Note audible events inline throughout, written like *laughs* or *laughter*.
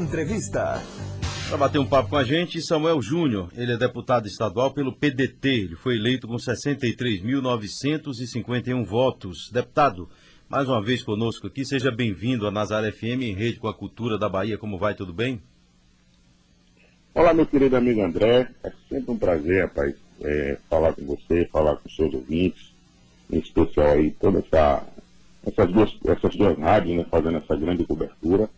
Entrevista. Para bater um papo com a gente, Samuel Júnior. Ele é deputado estadual pelo PDT. Ele foi eleito com 63.951 votos. Deputado, mais uma vez conosco aqui. Seja bem-vindo a Nazaré FM em rede com a cultura da Bahia. Como vai? Tudo bem? Olá, meu querido amigo André. É sempre um prazer, rapaz, é, falar com você, falar com os seus ouvintes, em especial aí toda essa, essas, duas, essas duas rádios, né, fazendo essa grande cobertura.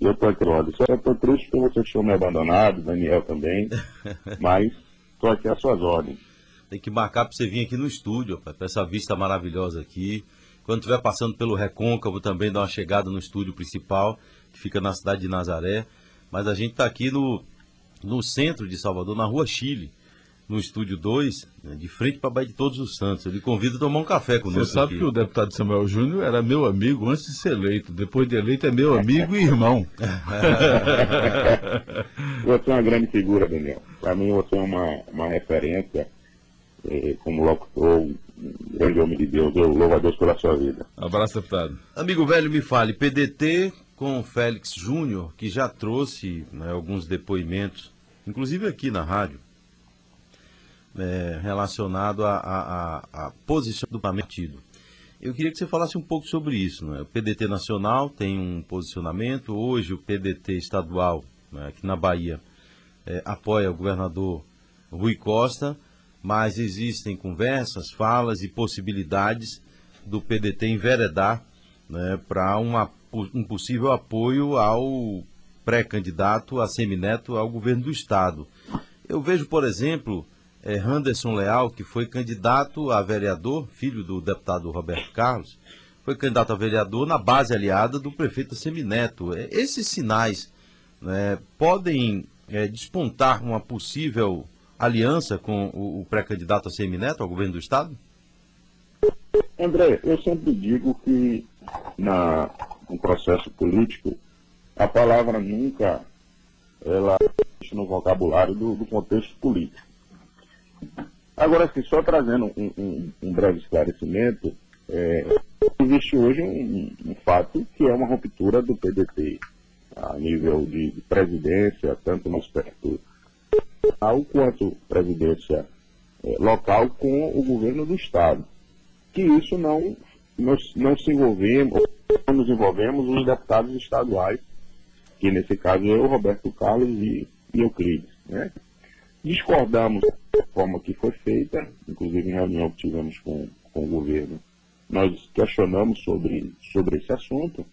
E eu estou aqui, olha, só estou triste porque vocês tinham me abandonado, Daniel também, *laughs* mas estou aqui às suas ordens. Tem que marcar para você vir aqui no estúdio, para essa vista maravilhosa aqui. Quando estiver passando pelo Recôncavo, também dá uma chegada no estúdio principal, que fica na cidade de Nazaré. Mas a gente está aqui no, no centro de Salvador, na Rua Chile no Estúdio 2, né, de frente para a Baía de Todos os Santos. Eu lhe convido a tomar um café conosco. Você sabe aqui. que o deputado Samuel Júnior era meu amigo antes de ser eleito. Depois de eleito é meu amigo e irmão. *laughs* você é uma grande figura, Daniel. Para mim você é uma, uma referência eh, como locutor, um grande homem de Deus. Eu louvo a Deus pela sua vida. Abraço, deputado. Amigo velho, me fale, PDT com Félix Júnior, que já trouxe né, alguns depoimentos, inclusive aqui na rádio, é, relacionado à a, a, a, posição do partido. Eu queria que você falasse um pouco sobre isso. Né? O PDT nacional tem um posicionamento, hoje o PDT estadual, né, aqui na Bahia, é, apoia o governador Rui Costa, mas existem conversas, falas e possibilidades do PDT enveredar né, para um possível apoio ao pré-candidato a semineto ao governo do Estado. Eu vejo, por exemplo, é, Anderson Leal, que foi candidato a vereador, filho do deputado Roberto Carlos, foi candidato a vereador na base aliada do prefeito Semineto. É, esses sinais né, podem é, despontar uma possível aliança com o, o pré-candidato a Semineto ao governo do Estado? André, eu sempre digo que na, no processo político, a palavra nunca ela no vocabulário do, do contexto político. Agora, assim, só trazendo um, um, um breve esclarecimento, é, existe hoje um, um, fato que é uma ruptura do PDT a nível de, de presidência, tanto no aspecto local quanto presidência é, local com o governo do Estado. Que isso não, nós não se envolvemos, não nos envolvemos os deputados estaduais, que nesse caso eu, Roberto Carlos e, e Euclides. Né? Discordamos da forma que foi feita, inclusive em reunião que tivemos com, com o governo, nós questionamos sobre, sobre esse assunto.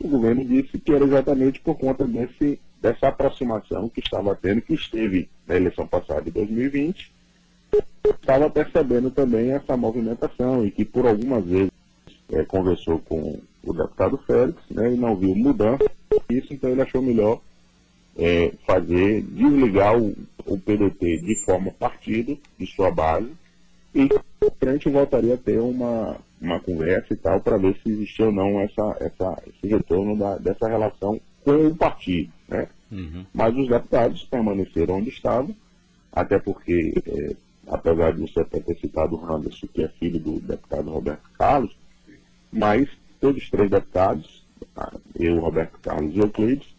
O governo disse que era exatamente por conta desse, dessa aproximação que estava tendo, que esteve na eleição passada de 2020, estava percebendo também essa movimentação e que por algumas vezes é, conversou com o deputado Félix né, e não viu mudança. Isso, então ele achou melhor é, fazer, desligar o, o, PDT de forma partido, de sua base, e a gente voltaria a ter uma, uma conversa e tal, para ver se existia ou não essa, essa, esse retorno da, dessa relação com o partido. Né? Uhum. Mas os deputados permaneceram onde estavam, até porque, é, apesar de você ter citado o Anderson, que é filho do deputado Roberto Carlos, mas todos os três deputados, eu, Roberto Carlos e Euclides,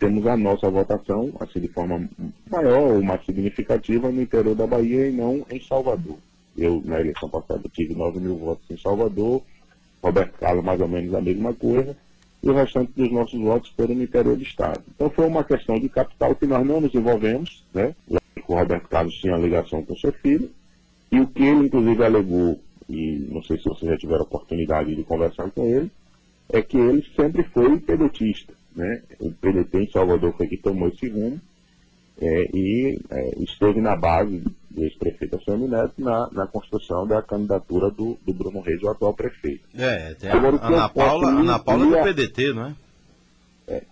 temos a nossa votação, assim, de forma maior ou mais significativa no interior da Bahia e não em Salvador. Eu, na eleição passada, tive 9 mil votos em Salvador, Roberto Carlos mais ou menos a mesma coisa, e o restante dos nossos votos foram no interior do Estado. Então foi uma questão de capital que nós não nos envolvemos, né? O Roberto Carlos tinha ligação com seu filho, e o que ele, inclusive, alegou, e não sei se vocês já tiveram oportunidade de conversar com ele, é que ele sempre foi pedetista né? O PDT em Salvador foi que tomou esse rumo é, e é, esteve na base do ex-prefeito Assemi Neto na, na construção da candidatura do, do Bruno Reis, o atual prefeito. É, tem Agora, a Ana Paula, Ana Paula é do PDT, não é? é?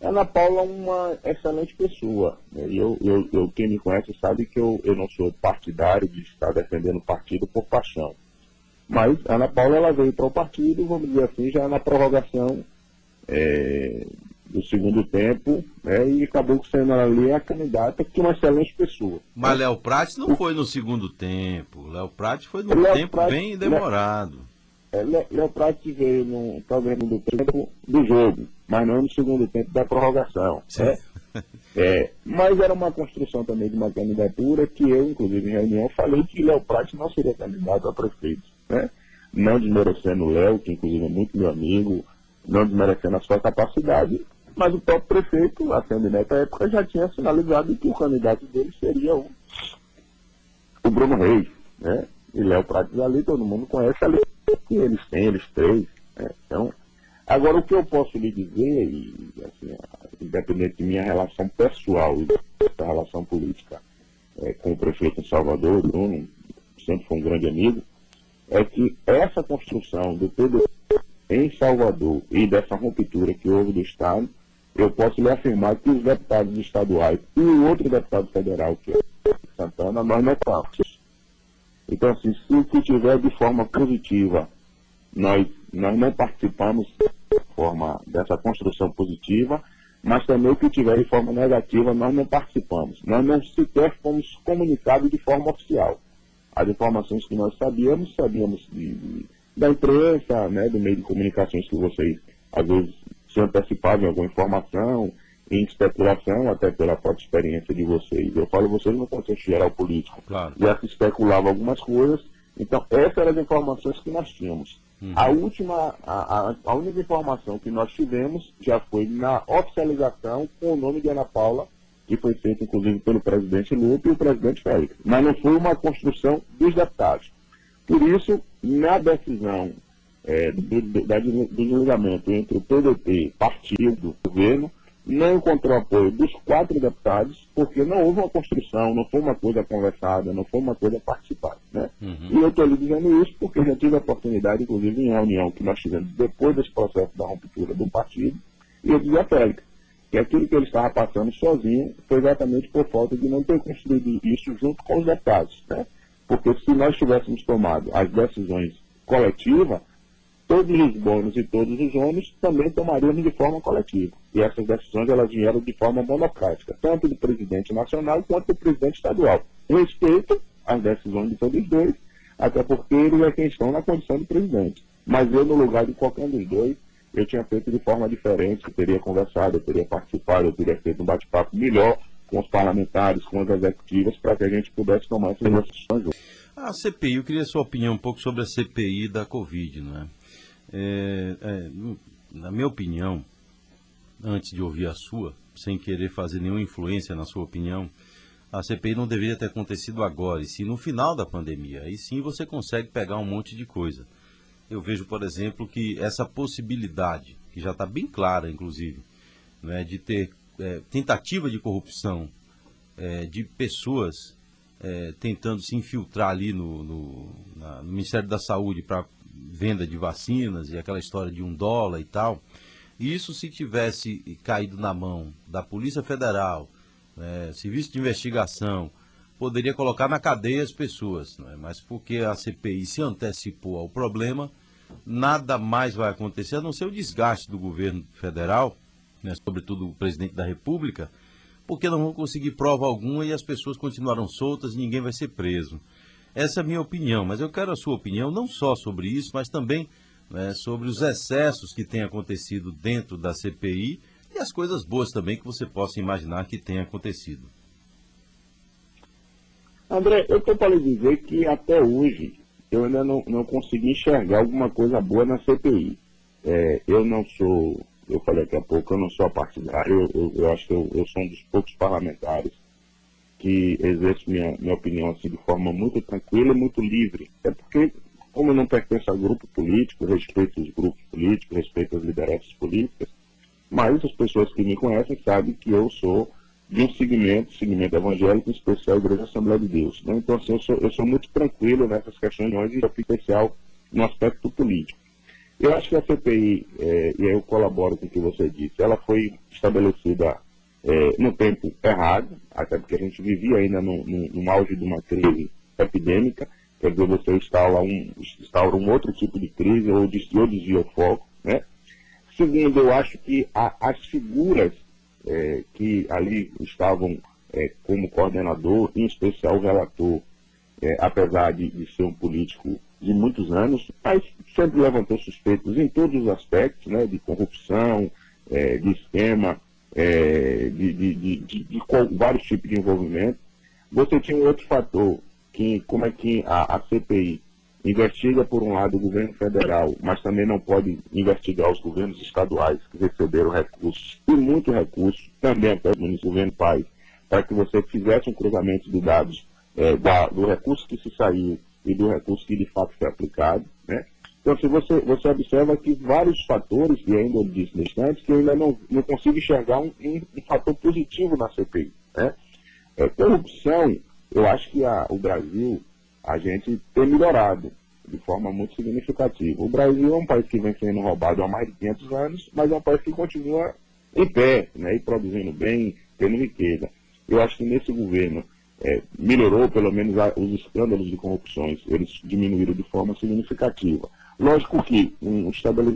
Ana Paula é uma excelente pessoa. Né? Eu, eu, eu, quem me conhece sabe que eu, eu não sou partidário de estar defendendo o partido por paixão. Mas Ana Paula ela veio para o partido, vamos dizer assim, já na prorrogação é, do segundo tempo, né, e acabou sendo ali a candidata que é uma excelente pessoa. Mas Léo Prates não foi no segundo tempo, Léo Prates foi Léo tempo Prates, bem demorado. É, Léo Prates veio no do tempo do jogo, mas não no segundo tempo da prorrogação. Né? *laughs* É, mas era uma construção também de uma candidatura que eu, inclusive em reunião, falei que Léo Prati não seria candidato a prefeito. Né? Não desmerecendo o Léo, que inclusive é muito meu amigo, não desmerecendo a sua capacidade, mas o próprio prefeito, a Neto, à época, já tinha sinalizado que o candidato dele seria o, o Bruno Reis. Né? E Léo Prates ali, todo mundo conhece ali que eles têm, eles três. Né? Então, agora o que eu posso lhe dizer, e, assim, independente de minha relação pessoal e da relação política é, com o prefeito de Salvador, Bruno, sempre foi um grande amigo, é que essa construção do PDT em Salvador e dessa ruptura que houve do Estado, eu posso lhe afirmar que os deputados estaduais e o outro deputado federal, que é Santana, nós não estamos. Então, assim, se o que tiver de forma positiva, nós, nós não participamos forma, dessa construção positiva, mas também o que tiver de forma negativa, nós não participamos. Nós não sequer fomos comunicados de forma oficial. As informações que nós sabíamos, sabíamos de, de, da imprensa, né, do meio de comunicações que vocês, às vezes, se antecipavam em alguma informação, em especulação, até pela própria experiência de vocês. Eu falo vocês no contexto geral político. Claro. Já se especulava algumas coisas. Então, essas eram as informações que nós tínhamos. Uhum. A última, a, a, a, única informação que nós tivemos já foi na oficialização com o nome de Ana Paula, que foi feita inclusive pelo presidente Lupe e o presidente Félix. Mas não foi uma construção dos deputados. Por isso, na decisão é, do, do, da, do desligamento entre o PDT, partido, governo, não encontrou apoio dos quatro deputados, porque não houve uma construção, não foi uma coisa conversada, não foi uma coisa participada. Né? Uhum. E eu estou lhe dizendo isso porque já tive a oportunidade, inclusive em reunião que nós tivemos depois desse processo da ruptura do partido, e eu dizia a Félix, que aquilo que ele estava passando sozinho foi exatamente por falta de não ter construído isso junto com os deputados. Né? Porque se nós tivéssemos tomado as decisões coletivas, todos os bônus e todos os ônus também tomaríamos de forma coletiva. E essas decisões elas vieram de forma monocrática, tanto do presidente nacional quanto do presidente estadual. Respeito às decisões de todos os dois, até porque eles é quem estão na condição de presidente. Mas eu, no lugar de qualquer um dos dois, eu tinha feito de forma diferente, eu teria conversado, eu teria participado, eu teria feito um bate-papo melhor com os parlamentares, com as executivas, para que a gente pudesse tomar essas decisões juntos. A CPI, eu queria a sua opinião um pouco sobre a CPI da Covid, não é? É, é, na minha opinião, antes de ouvir a sua, sem querer fazer nenhuma influência na sua opinião, a CPI não deveria ter acontecido agora, e sim no final da pandemia. Aí sim você consegue pegar um monte de coisa. Eu vejo, por exemplo, que essa possibilidade, que já está bem clara, inclusive, né, de ter é, tentativa de corrupção é, de pessoas é, tentando se infiltrar ali no, no, na, no Ministério da Saúde para venda de vacinas e aquela história de um dólar e tal. Isso se tivesse caído na mão da Polícia Federal, né, Serviço de Investigação, poderia colocar na cadeia as pessoas, né, mas porque a CPI se antecipou ao problema, nada mais vai acontecer, a não ser o desgaste do governo federal, né, sobretudo o presidente da República, porque não vão conseguir prova alguma e as pessoas continuarão soltas e ninguém vai ser preso. Essa é a minha opinião, mas eu quero a sua opinião não só sobre isso, mas também né, sobre os excessos que têm acontecido dentro da CPI e as coisas boas também que você possa imaginar que tenha acontecido. André, eu estou para lhe dizer que até hoje eu ainda não, não consegui enxergar alguma coisa boa na CPI. É, eu não sou, eu falei daqui a pouco, eu não sou partidário, eu, eu, acho que eu, eu sou um dos poucos parlamentares que exerço minha, minha opinião assim, de forma muito tranquila e muito livre. É porque, como eu não pertenço a grupo político, respeito os grupos políticos, respeito as lideranças políticas, mas as pessoas que me conhecem sabem que eu sou de um segmento, segmento evangélico, em especial a Igreja Assembleia de Deus. Né? Então, assim, eu sou, eu sou muito tranquilo nessas questões, e especial no aspecto político. Eu acho que a CPI, é, e eu colaboro com o que você disse, ela foi estabelecida é, no tempo errado, até porque a gente vivia ainda no, no, no auge de uma crise epidêmica, quer dizer, você instaura um, instaura um outro tipo de crise ou desvia, desvia o foco. Né? Segundo, eu acho que a, as figuras é, que ali estavam é, como coordenador, em especial o relator, é, apesar de, de, ser um político de muitos anos, mas sempre levantou suspeitos em todos os aspectos, né, de corrupção, é, de esquema, é, de, de, de, de, vários tipos de envolvimento. Você tinha um outro fator, que como é que a, a CPI investiga, por um lado, o governo federal, mas também não pode investigar os governos estaduais que receberam recursos, e muito recurso, também até o governo Pai, para que você fizesse um cruzamento de dados é, da, do recurso que se saiu e do recurso que de fato foi aplicado. Né? Então, se você, você observa que vários fatores, e ainda eu disse nesse que eu ainda não, não consigo enxergar um, um, um fator positivo na CPI. Né? É, corrupção, eu acho que a, o Brasil, a gente tem melhorado de forma muito significativa. O Brasil é um país que vem sendo roubado há mais de 500 anos, mas é um país que continua em pé, né, e produzindo bem, tendo riqueza. Eu acho que nesse governo é, melhorou, pelo menos, a, os escândalos de corrupções, eles diminuíram de forma significativa. Lógico que um,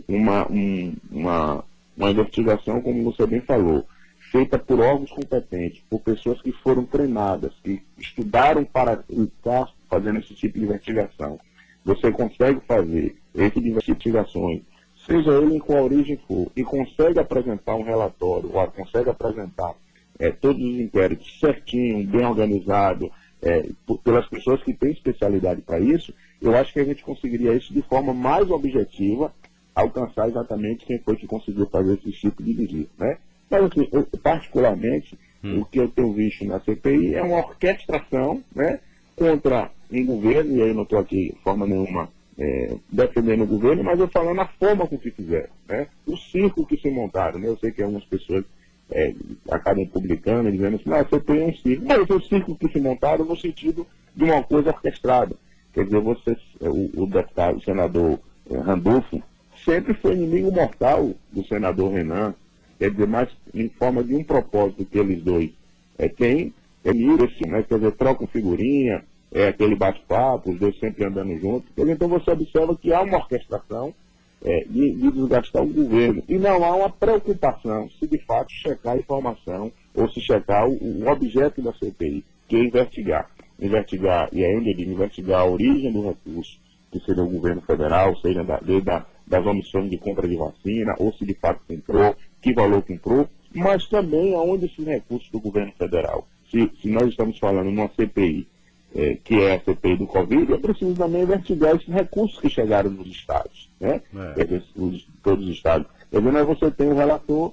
uma, um, uma, uma investigação, como você bem falou, feita por órgãos competentes, por pessoas que foram treinadas, que estudaram para estar fazendo esse tipo de investigação, você consegue fazer esse tipo de investigações, seja ele em qual origem for, e consegue apresentar um relatório, ou consegue apresentar é, todos os inquéritos certinho, bem organizado, é, pelas pessoas que têm especialidade para isso, eu acho que a gente conseguiria isso de forma mais objetiva, alcançar exatamente quem foi que conseguiu fazer esse tipo de visita, né? Mas, assim, eu, particularmente, hum. o que eu tenho visto na CPI é uma orquestração, né? Contra em governo, e aí eu não estou aqui de forma nenhuma é, defendendo o governo, mas eu falando a forma com que fizeram, né? O circo que se montaram, né? Eu sei que algumas pessoas é, acabam publicando, dizendo assim, ah, você tem um circo. Mas o circo que se montaram no sentido de uma coisa orquestrada. Quer dizer, você, o, o deputado, o senador é, Randolfo, sempre foi inimigo mortal do senador Renan. Quer dizer, mas em forma de um propósito que eles dois é, têm, é isso, né? Quer dizer, trocam figurinha, é aquele bate-papo, os dois sempre andando juntos. Então você observa que há uma orquestração é, de, de, desgastar o governo. E não há uma preocupação se de fato checar a informação ou se checar o, o objeto da CPI, que é investigar. Investigar, e ainda de investigar a origem do recurso, que seria o governo federal, seja da, da, das omissões de compra de vacina, ou se de fato comprou, que valor comprou, mas também aonde esses recursos do governo federal. Se, se nós estamos falando numa CPI é, que é a CPI do Covid, é preciso também investigar esses recursos que chegaram nos estados, né? É. Os, todos os estados. Quer dizer, você tem o um relator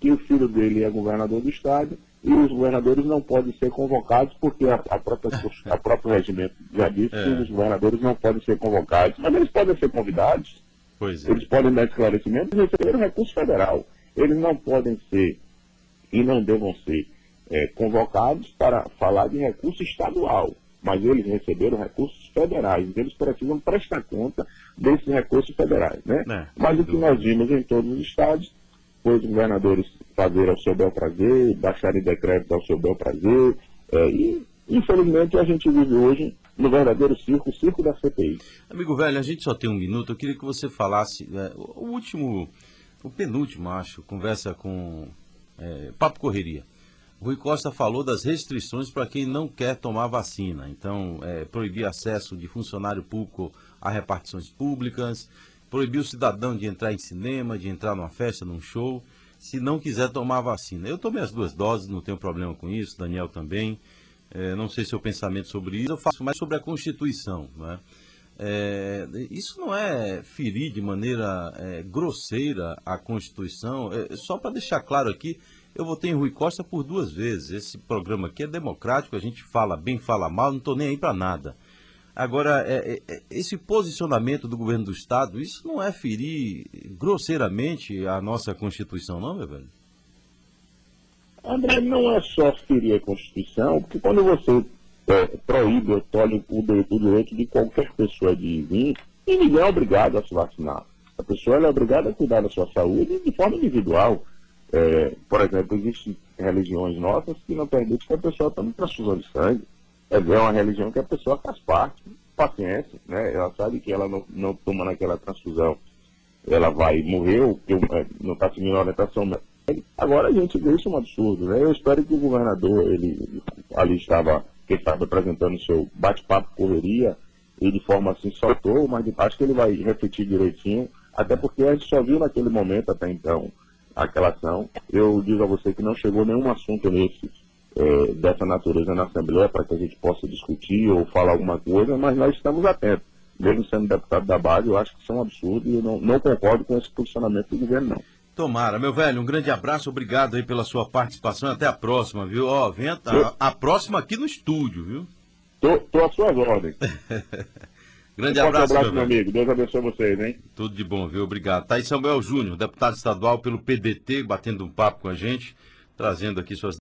que o filho dele é governador do estado e os governadores não podem ser convocados porque a, a própria, *laughs* a próprio regimento já disse é. que os governadores não podem ser convocados, mas eles podem ser convidados, é. eles podem dar esclarecimento e receber o recurso federal. Eles não podem ser e não devam ser é, convocados para falar de recurso estadual mas eles receberam recursos federais, eles precisam prestar conta desses recursos federais. Né? É, mas o que nós vimos em todos os estados foi os governadores fazer ao seu bel prazer, baixarem decreto ao seu bel prazer, é, e infelizmente a gente vive hoje no verdadeiro circo, o circo da CPI. Amigo velho, a gente só tem um minuto, eu queria que você falasse, é, o último, o penúltimo, acho, conversa com é, Papo Correria. Rui Costa falou das restrições para quem não quer tomar vacina. Então, é, proibir acesso de funcionário público a repartições públicas, proibir o cidadão de entrar em cinema, de entrar numa festa, num show, se não quiser tomar vacina. Eu tomei as duas doses, não tenho problema com isso, Daniel também. É, não sei seu pensamento sobre isso, eu faço mais sobre a Constituição. Né? É, isso não é ferir de maneira é, grosseira a Constituição? É, só para deixar claro aqui, eu votei em Rui Costa por duas vezes. Esse programa aqui é democrático, a gente fala bem, fala mal, não estou nem aí para nada. Agora, é, é, é, esse posicionamento do governo do Estado, isso não é ferir grosseiramente a nossa Constituição, não, meu velho? André, não é só ferir a Constituição, porque quando você é, proíbe tolhe o, o, direito de qualquer pessoa de vir, e ninguém é obrigado a se vacinar. A pessoa é obrigada a cuidar da sua saúde de forma individual. É, por exemplo, existem religiões nossas que não permitem que a pessoa tome transfusão de sangue. É uma religião que a pessoa faz parte, paciência, né? Ela sabe que ela não, não toma naquela transfusão, ela vai morrer, ou que é, não está seguindo a orientação Agora a gente vê isso um absurdo, né? Eu espero que o governador, ele ali estava, que estava apresentando o seu bate-papo correria, e de forma assim soltou, mas acho que ele vai refletir direitinho, até porque a gente só viu naquele momento até então aquela ação. Eu digo a você que não chegou nenhum assunto nesse, é, dessa natureza na Assembleia para que a gente possa discutir ou falar alguma coisa, mas nós estamos atentos. Mesmo sendo deputado da base, eu acho que isso é um absurdo e eu não, não concordo com esse posicionamento do governo, não. Tomara, meu velho, um grande abraço, obrigado aí pela sua participação. Até a próxima, viu? Ó, vem a, a próxima aqui no estúdio, viu? Tô, tô às suas ordens. *laughs* grande Um abraço, abraço, meu amigo. Deus abençoe vocês, hein? Tudo de bom, viu? Obrigado. Tá aí Samuel Júnior, deputado estadual pelo PDT, batendo um papo com a gente, trazendo aqui suas